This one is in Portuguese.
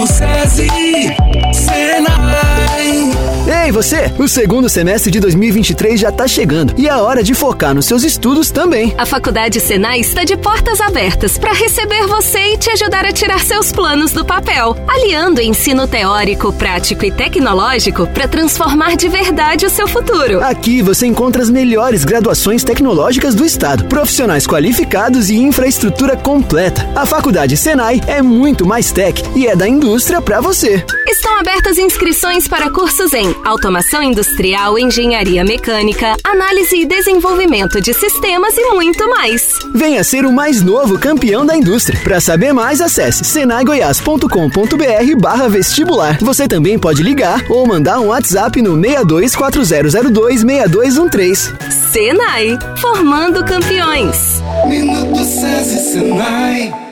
Minuto Ei, você! O segundo semestre de 2023 já tá chegando e é hora de focar nos seus estudos também. A Faculdade Senai está de portas abertas para receber você e te ajudar a tirar seus planos do papel, aliando ensino teórico, prático e tecnológico para transformar de verdade o seu futuro. Aqui você encontra as melhores graduações tecnológicas do estado, profissionais qualificados e infraestrutura completa. A Faculdade Senai é muito mais tech e é da indústria para você. Estão abertas inscrições para cursos em automação industrial, engenharia mecânica, análise e desenvolvimento de sistemas e muito mais. Venha ser o mais novo campeão da indústria. Para saber mais, acesse senaigoias.com.br barra vestibular. Você também pode ligar ou mandar um WhatsApp no 6240026213. Senai, formando campeões. Minuto SESI, Senai.